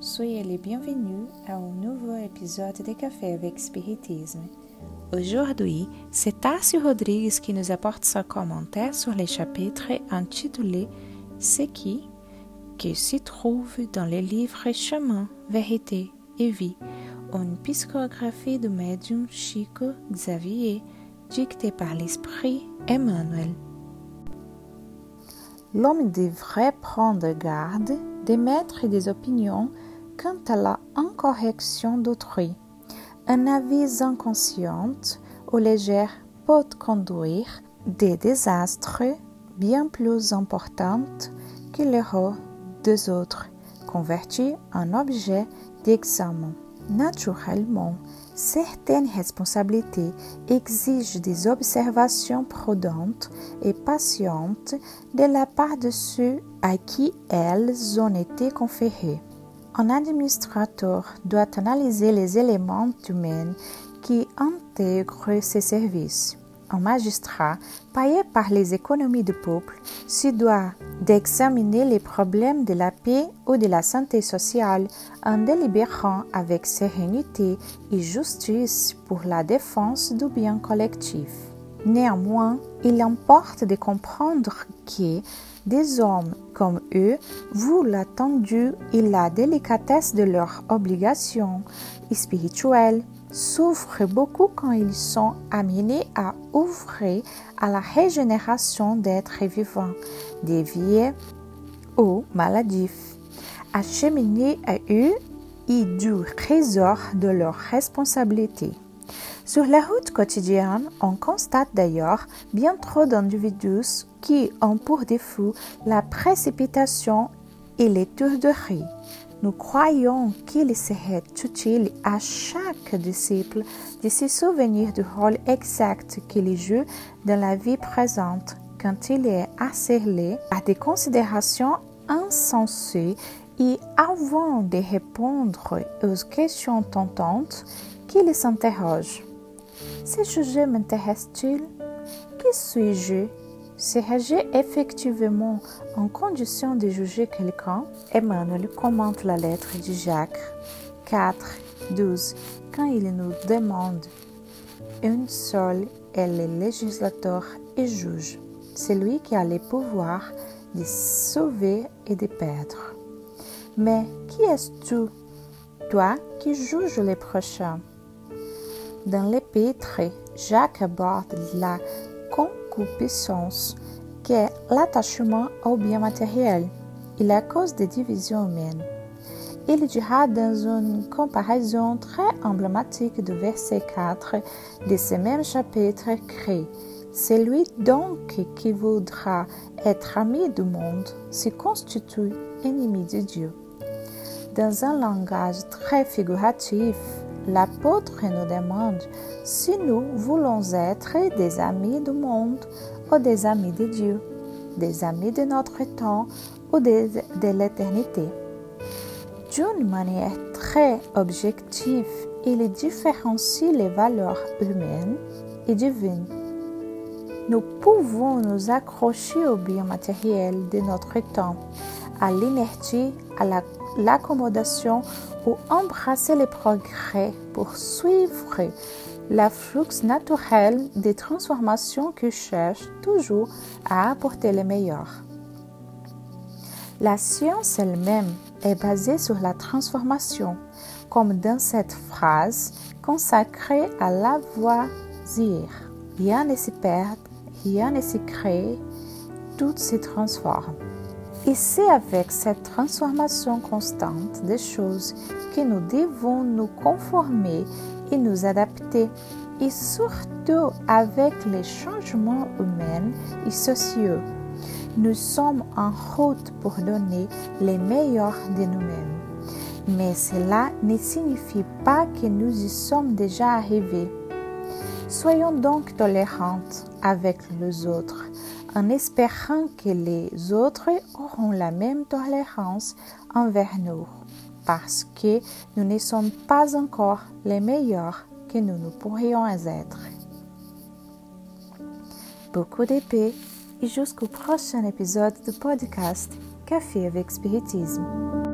soyez les bienvenus à un nouveau épisode de Café avec Spiritisme. Aujourd'hui, c'est Tarsi Rodrigues qui nous apporte son commentaire sur les chapitres intitulés Ce qui, qui s'y trouve dans les livres Chemin, Vérité et Vie, une psychographie du médium Chico Xavier, dictée par l'esprit Emmanuel. L'homme devrait prendre garde d'émettre des opinions quant à la incorrection d'autrui. Un avis inconscient ou léger peut conduire des désastres bien plus importants que l'erreur des autres, convertis en objet d'examen. Naturellement, certaines responsabilités exigent des observations prudentes et patientes de la part de ceux à qui elles ont été conférées. Un administrateur doit analyser les éléments humains qui intègrent ses services. Un magistrat, payé par les économies du peuple, se doit d'examiner les problèmes de la paix ou de la santé sociale en délibérant avec sérénité et justice pour la défense du bien collectif. Néanmoins, il importe de comprendre que des hommes comme eux, vous l'attendu et la délicatesse de leurs obligations spirituelles souffrent beaucoup quand ils sont amenés à ouvrir à la régénération d'êtres vivants, déviés ou maladifs, à cheminer à eux et du trésor de leurs responsabilités. Sur la route quotidienne, on constate d'ailleurs bien trop d'individus qui ont pour défaut la précipitation et les tourderies. Nous croyons qu'il serait utile à chaque disciple de se souvenir du rôle exact qu'il joue dans la vie présente quand il est assailli à des considérations insensées et avant de répondre aux questions tentantes, qu'il s'interroge. Ce sujet m'intéresse-t-il? Qui suis-je? Serais-je effectivement en condition de juger quelqu'un Emmanuel commente la lettre de Jacques 4, 12 quand il nous demande Une seule est le législateur et juge, celui qui a le pouvoir de sauver et de perdre. Mais qui es-tu, toi qui juges les prochains? Dans l'épître, Jacques aborde la concupiscence, qui est l'attachement au bien matériel et la cause des divisions humaines. Il dira dans une comparaison très emblématique du verset 4 de ce même chapitre que celui donc qui voudra être ami du monde se constitue ennemi de Dieu. Dans un langage très figuratif, l'apôtre nous demande si nous voulons être des amis du monde ou des amis de Dieu, des amis de notre temps ou de, de l'éternité. D'une manière très objective, il différencie les valeurs humaines et divines. Nous pouvons nous accrocher au bien matériel de notre temps, à l'inertie, à l'accommodation ou embrasser les progrès pour suivre la flux naturel des transformations qui cherchent toujours à apporter le meilleur. La science elle-même est basée sur la transformation, comme dans cette phrase consacrée à Lavoisier. Rien ne se perd, rien ne se crée, tout se transforme. Et c'est avec cette transformation constante des choses que nous devons nous conformer et nous adapter, et surtout avec les changements humains et sociaux. Nous sommes en route pour donner les meilleurs de nous-mêmes. Mais cela ne signifie pas que nous y sommes déjà arrivés. Soyons donc tolérantes avec les autres en espérant que les autres auront la même tolérance envers nous, parce que nous ne sommes pas encore les meilleurs que nous ne pourrions être. Beaucoup d'épée et jusqu'au prochain épisode du podcast Café avec Spiritisme.